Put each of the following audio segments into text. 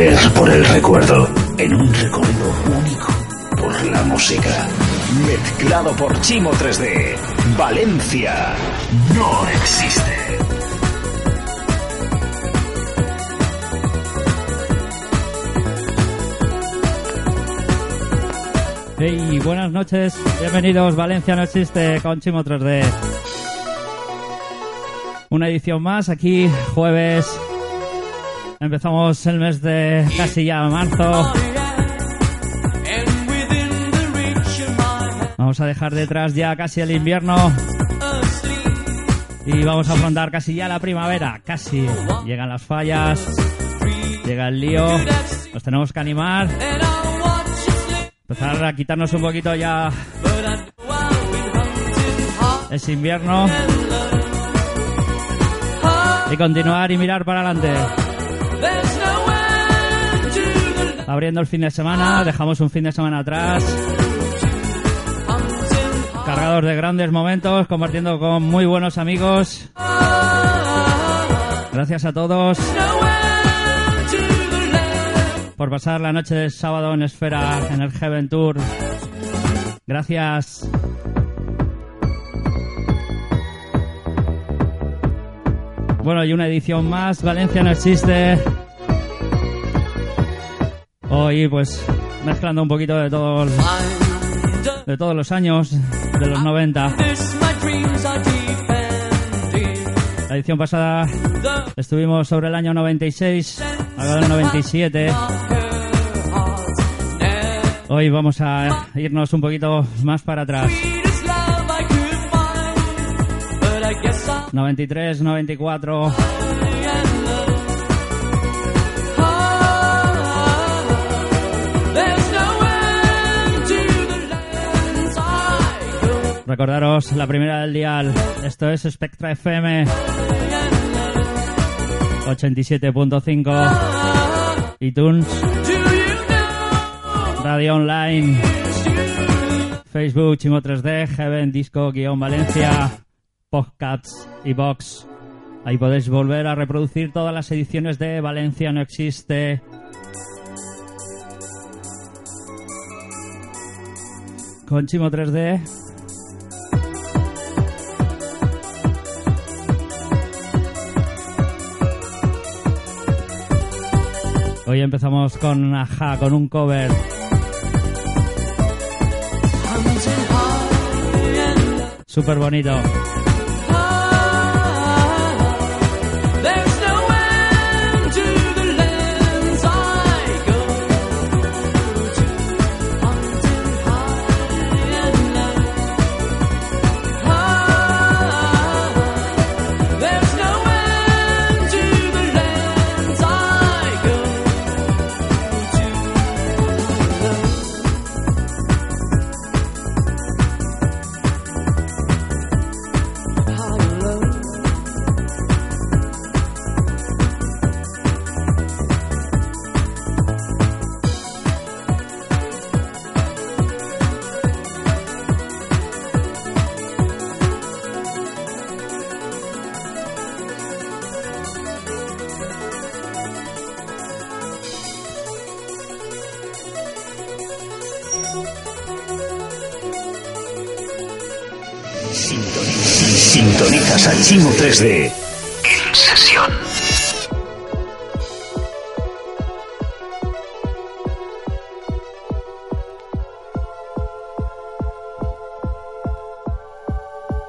Por el recuerdo en un recorrido único por la música. Mezclado por Chimo 3D. Valencia no existe. Hey, buenas noches, bienvenidos. Valencia no existe con Chimo 3D. Una edición más aquí, jueves. Empezamos el mes de casi ya marzo. Vamos a dejar detrás ya casi el invierno. Y vamos a afrontar casi ya la primavera. Casi. Llegan las fallas. Llega el lío. Nos tenemos que animar. Empezar a quitarnos un poquito ya ese invierno. Y continuar y mirar para adelante. Abriendo el fin de semana, dejamos un fin de semana atrás. Cargados de grandes momentos, compartiendo con muy buenos amigos. Gracias a todos por pasar la noche de sábado en Esfera, en el Heaven Tour. Gracias. Bueno, y una edición más, Valencia no existe. Hoy pues mezclando un poquito de todos de todos los años de los 90. La edición pasada estuvimos sobre el año 96, ahora el 97. Hoy vamos a irnos un poquito más para atrás. 93, 94. Recordaros la primera del dial. Esto es Spectra FM 87.5 iTunes. Radio Online. Facebook Chimo 3D Heaven Disco guion Valencia Podcasts y Box Ahí podéis volver a reproducir todas las ediciones de Valencia no existe con Chimo 3D Hoy empezamos con Aja, con un cover. Súper bonito. 3D en sesión.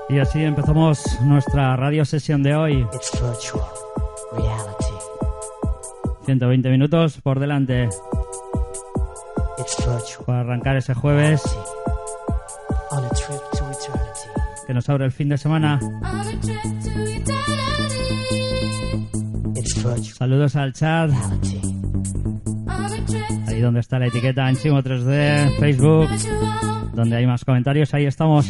Y así empezamos nuestra radio sesión de hoy. It's virtual reality. 120 minutos por delante It's virtual. para arrancar ese jueves On a trip to eternity. que nos abre el fin de semana. Saludos al chat, ahí donde está la etiqueta en Chimo 3D, Facebook, donde hay más comentarios, ahí estamos.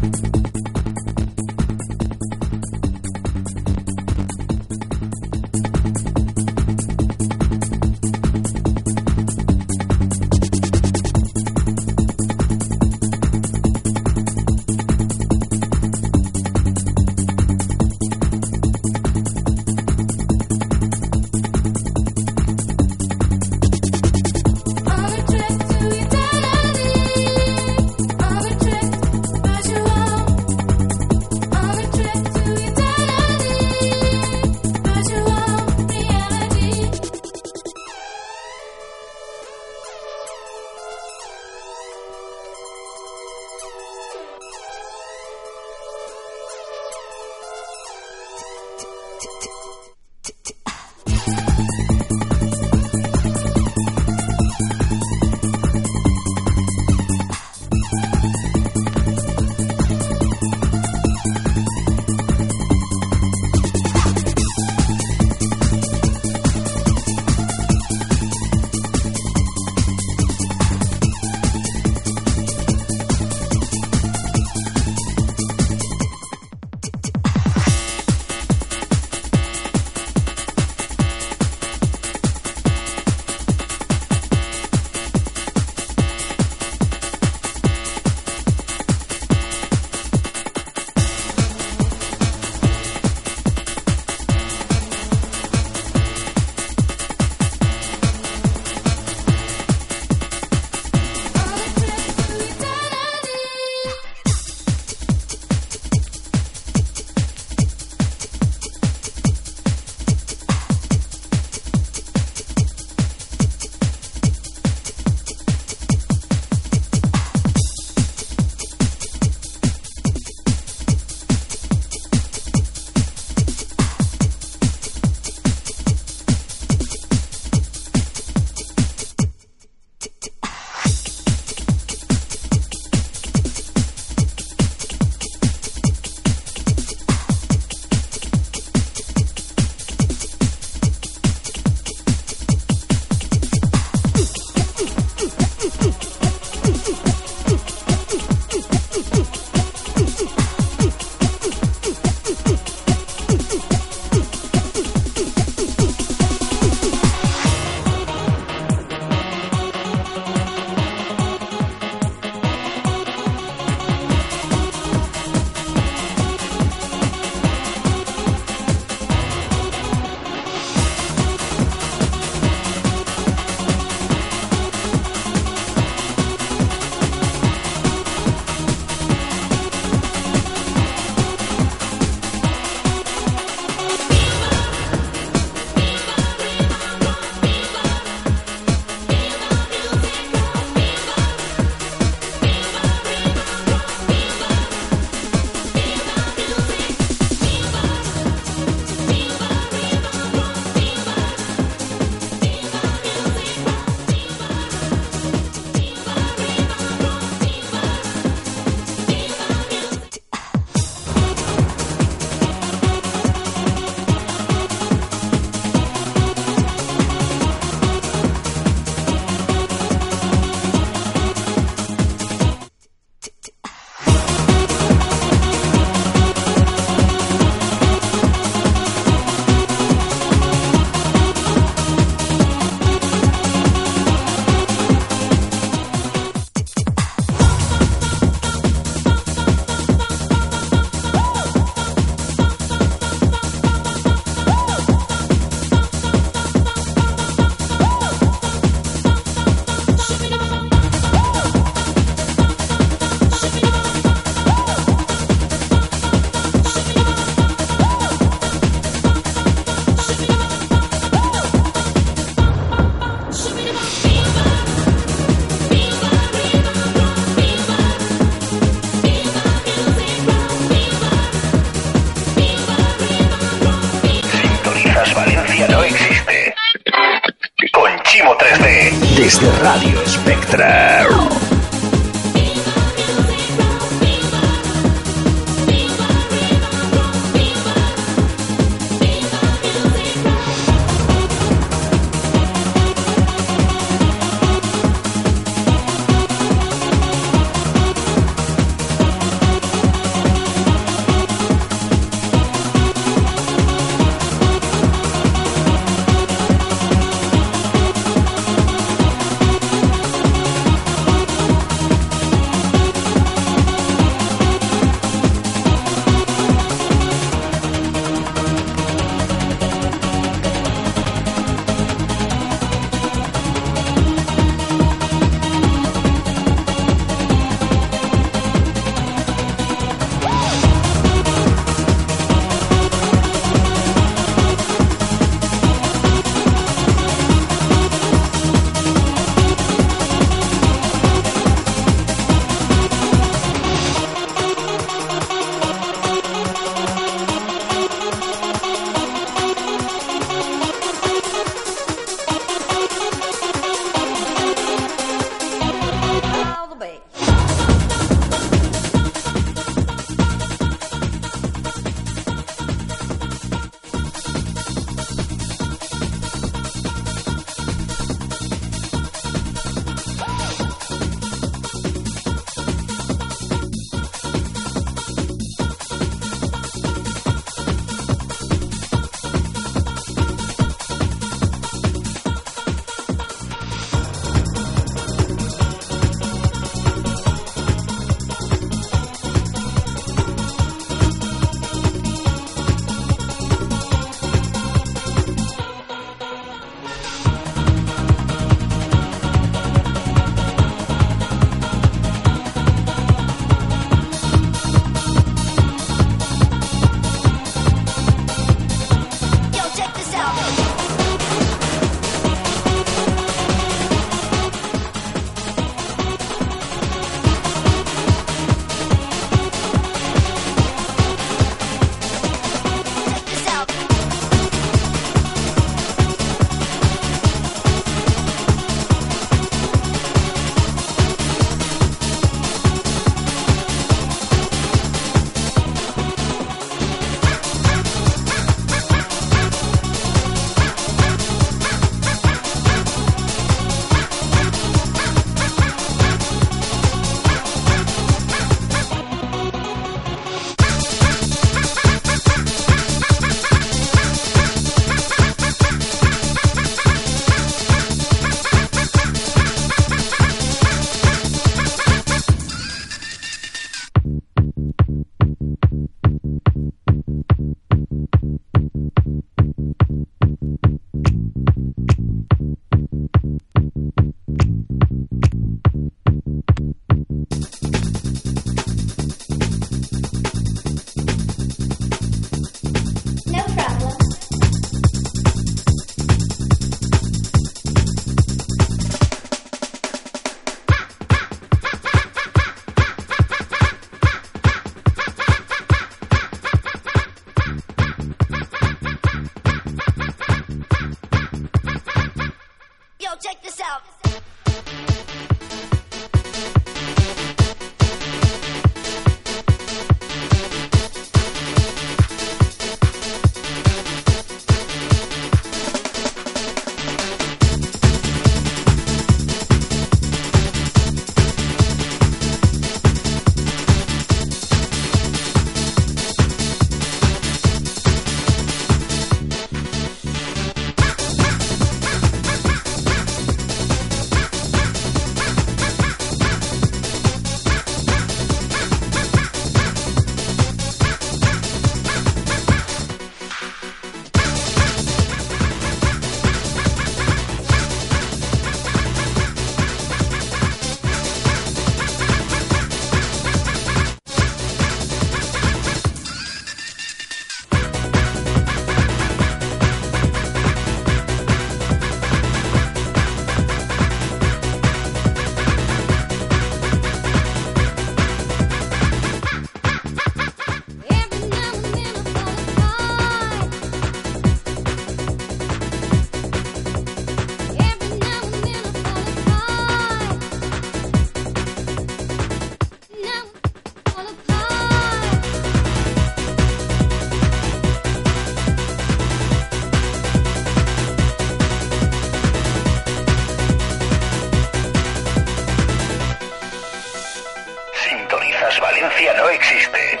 Valencia no existe.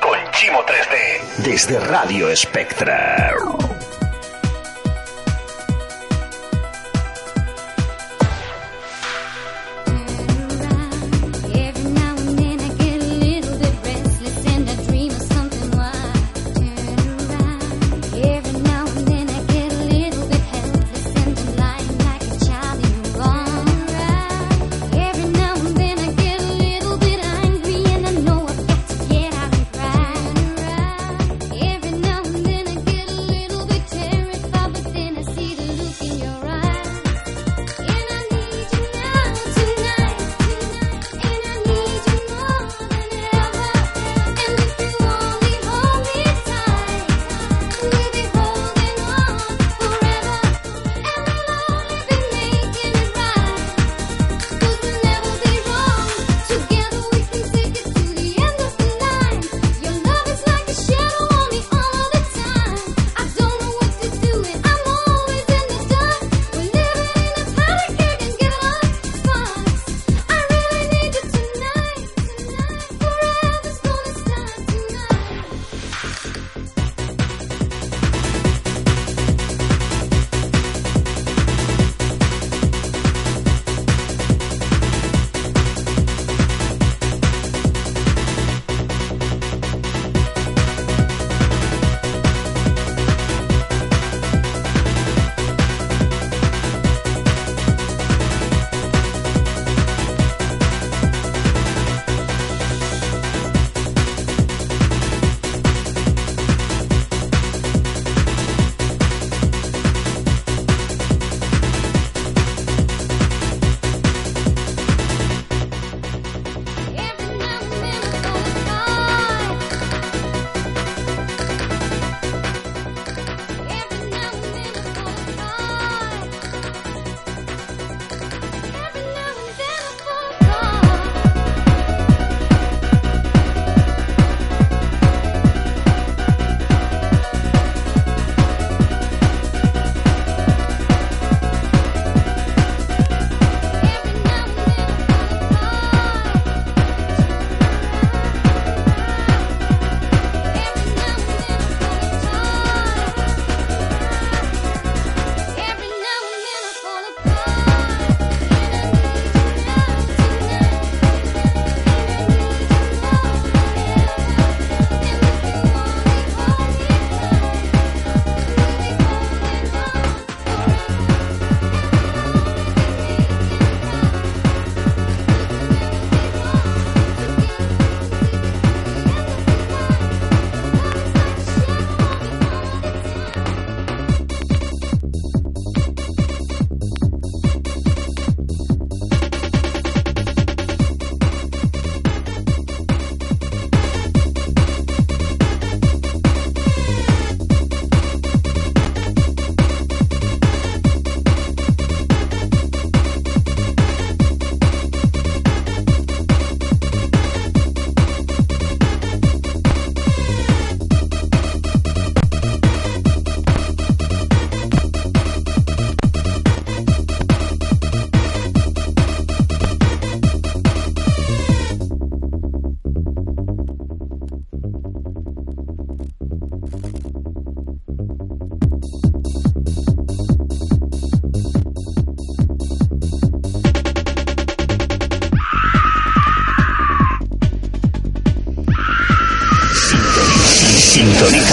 Con Chimo 3D. Desde Radio Espectra.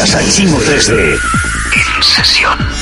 Gracias a Chimo 3D. En sesión.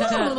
Ooh.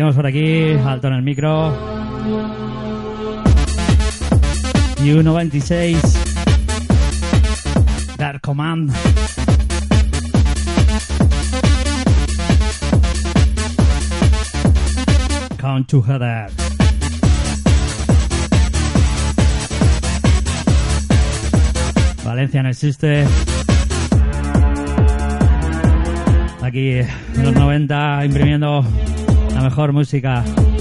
seguimos por aquí, alto en el micro. Y 1.26. Dark Command. Count together. Valencia no existe. Aquí en los 90 imprimiendo la mejor música.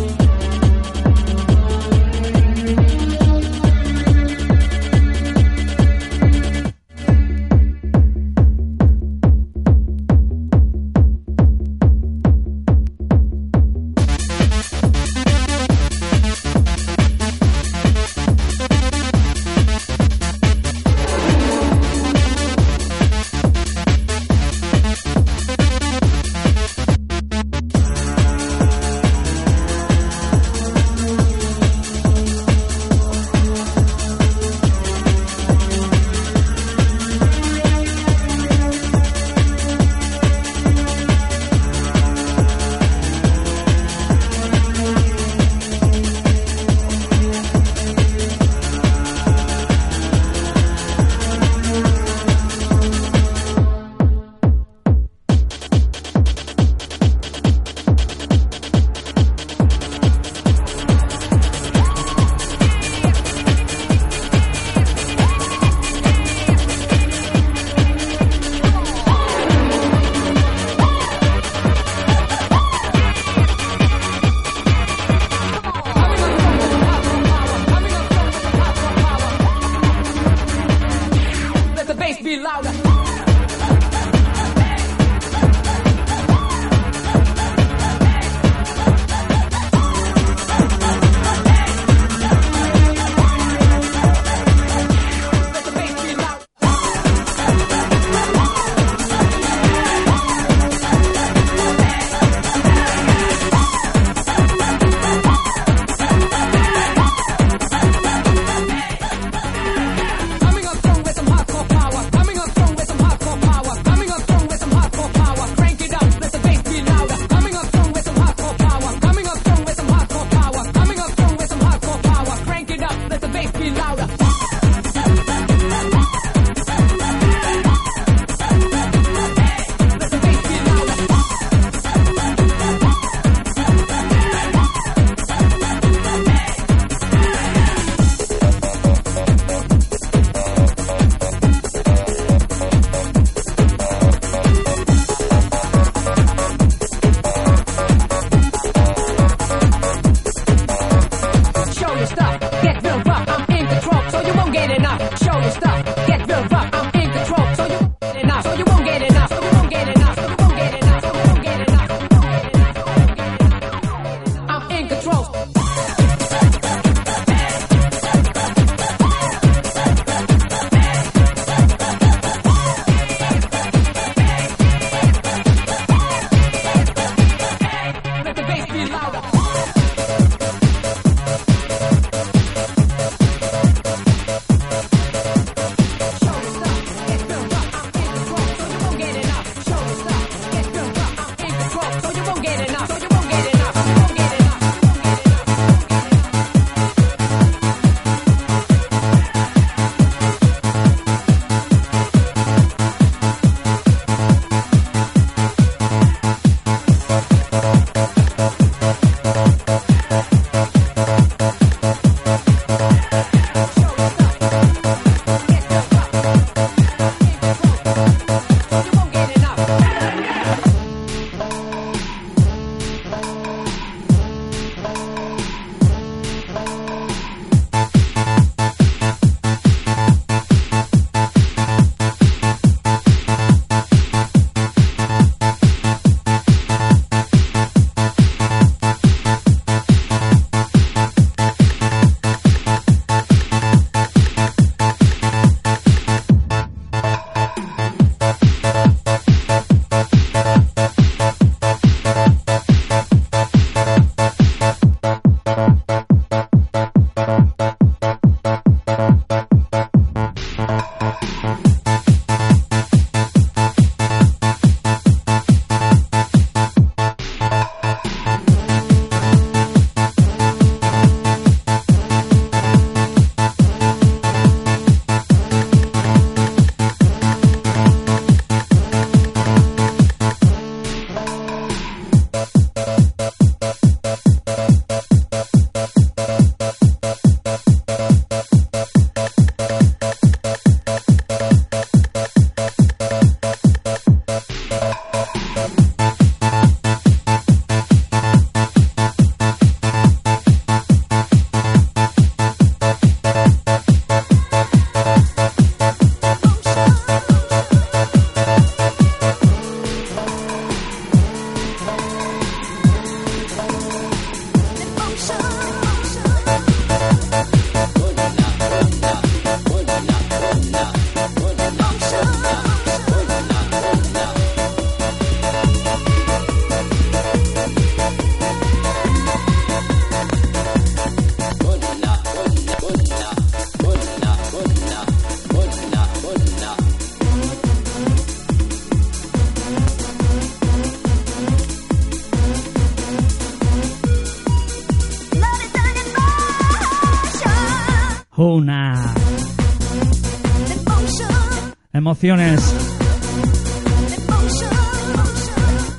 Emociones.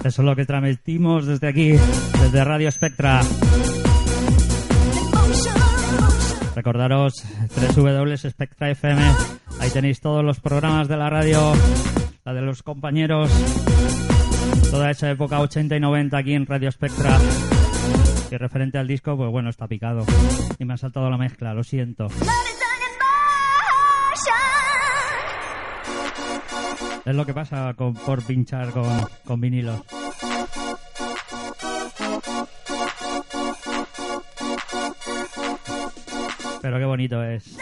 Eso es lo que transmitimos desde aquí, desde Radio Spectra. Recordaros www.spectra FM. Ahí tenéis todos los programas de la radio, la de los compañeros. Toda esa época 80 y 90 aquí en Radio Spectra. Y referente al disco, pues bueno, está picado. Y me ha saltado la mezcla, lo siento. Es lo que pasa con- por pinchar con, con vinilos. Pero qué bonito es.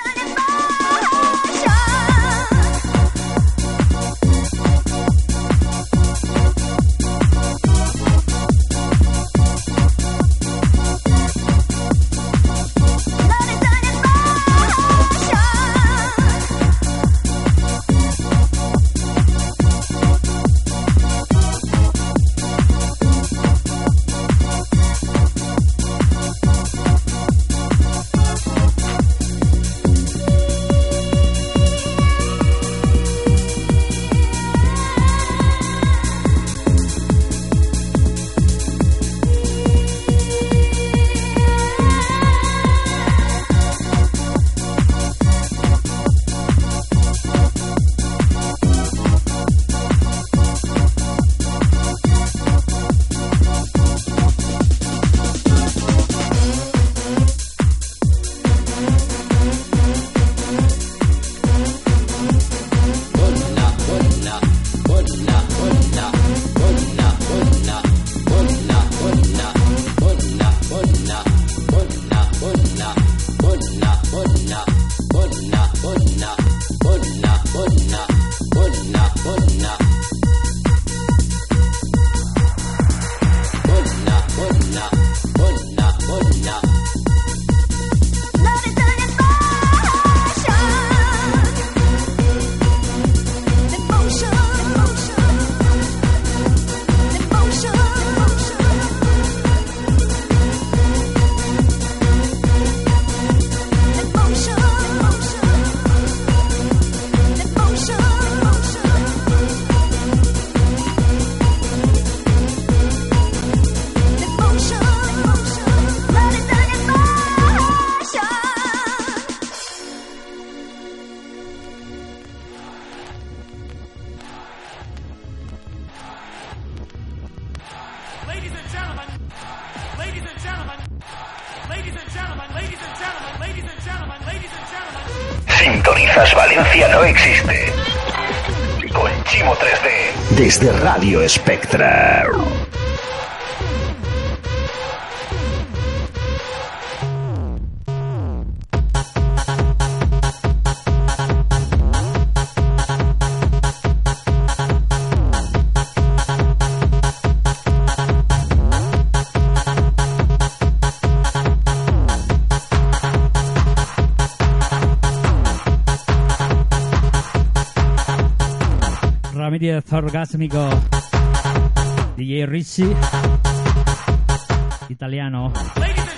Orgásmico. DJ Ricci. Italiano. Ladies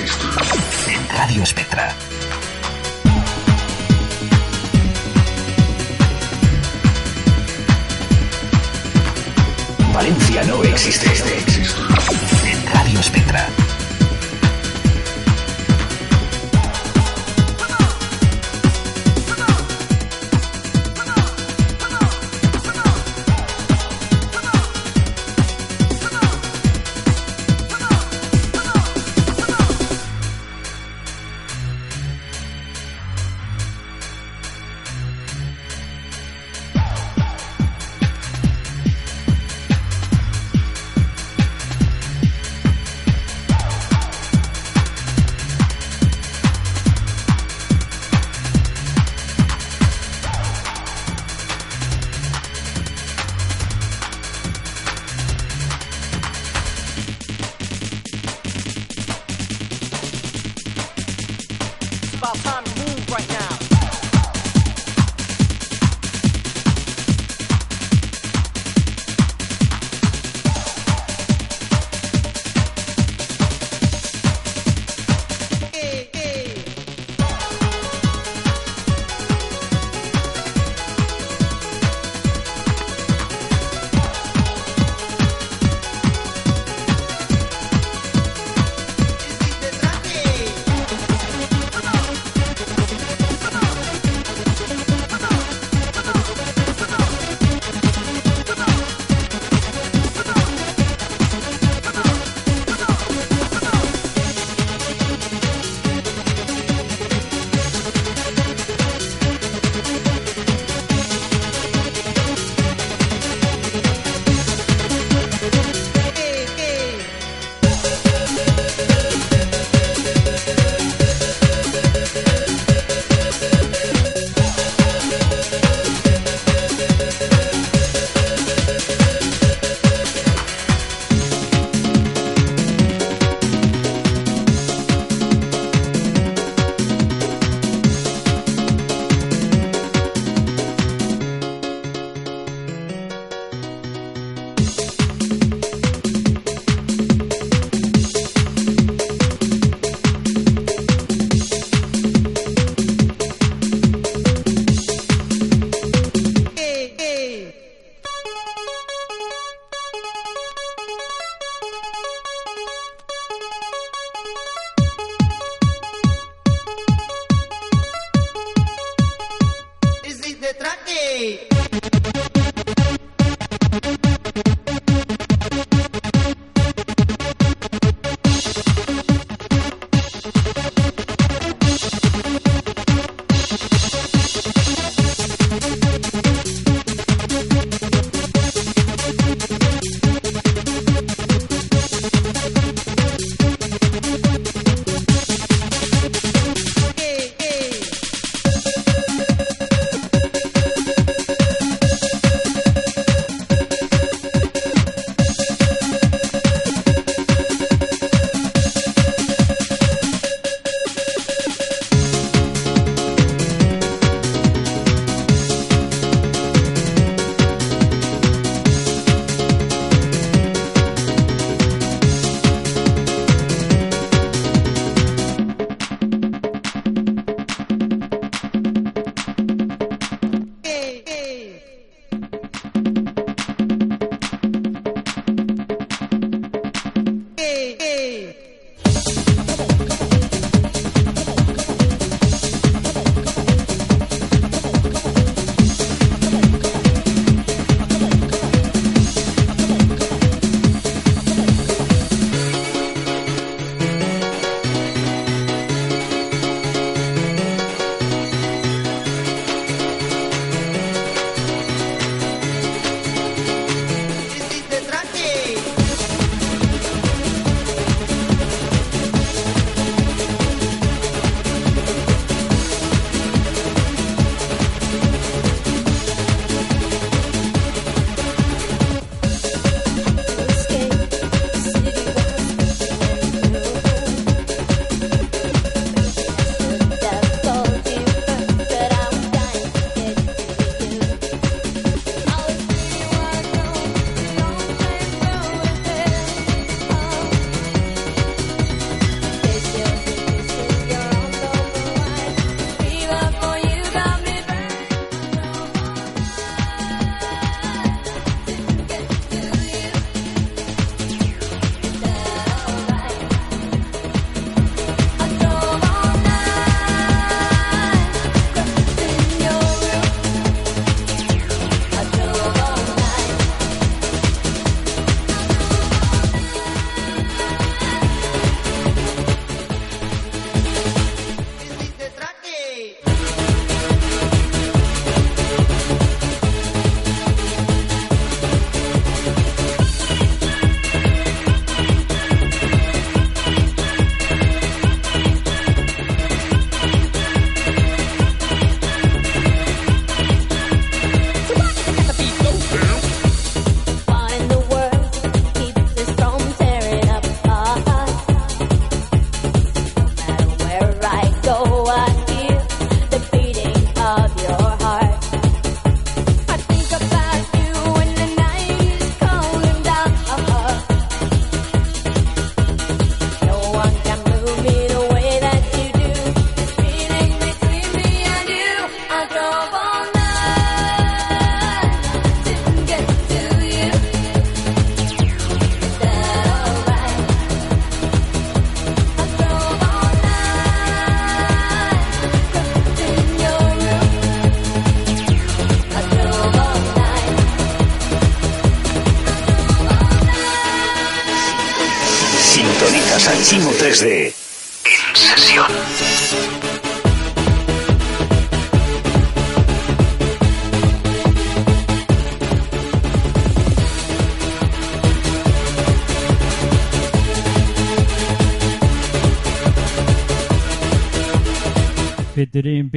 existe. En Radio Espectra.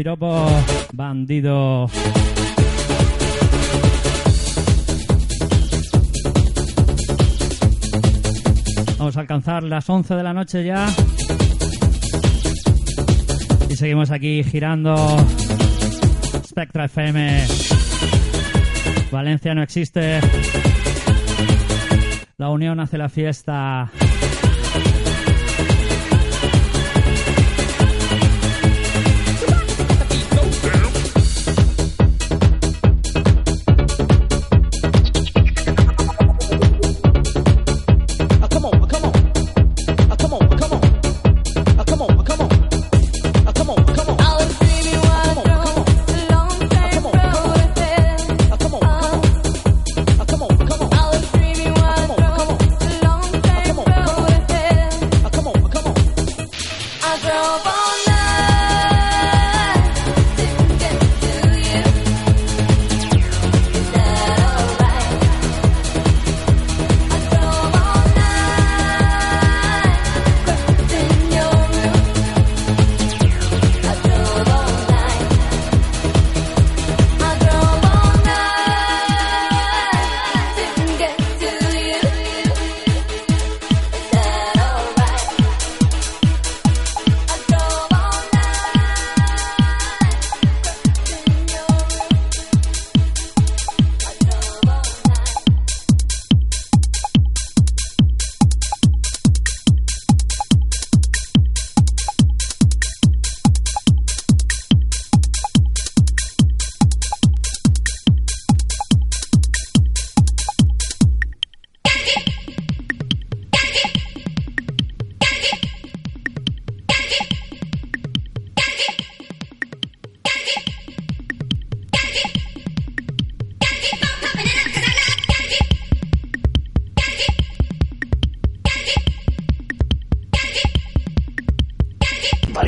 Featuring Piropo, bandido. Vamos a alcanzar las 11 de la noche ya. Y seguimos aquí girando. Spectra FM. Valencia no existe. La unión hace la fiesta.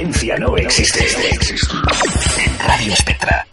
Valencia no existe. Radio Spectra.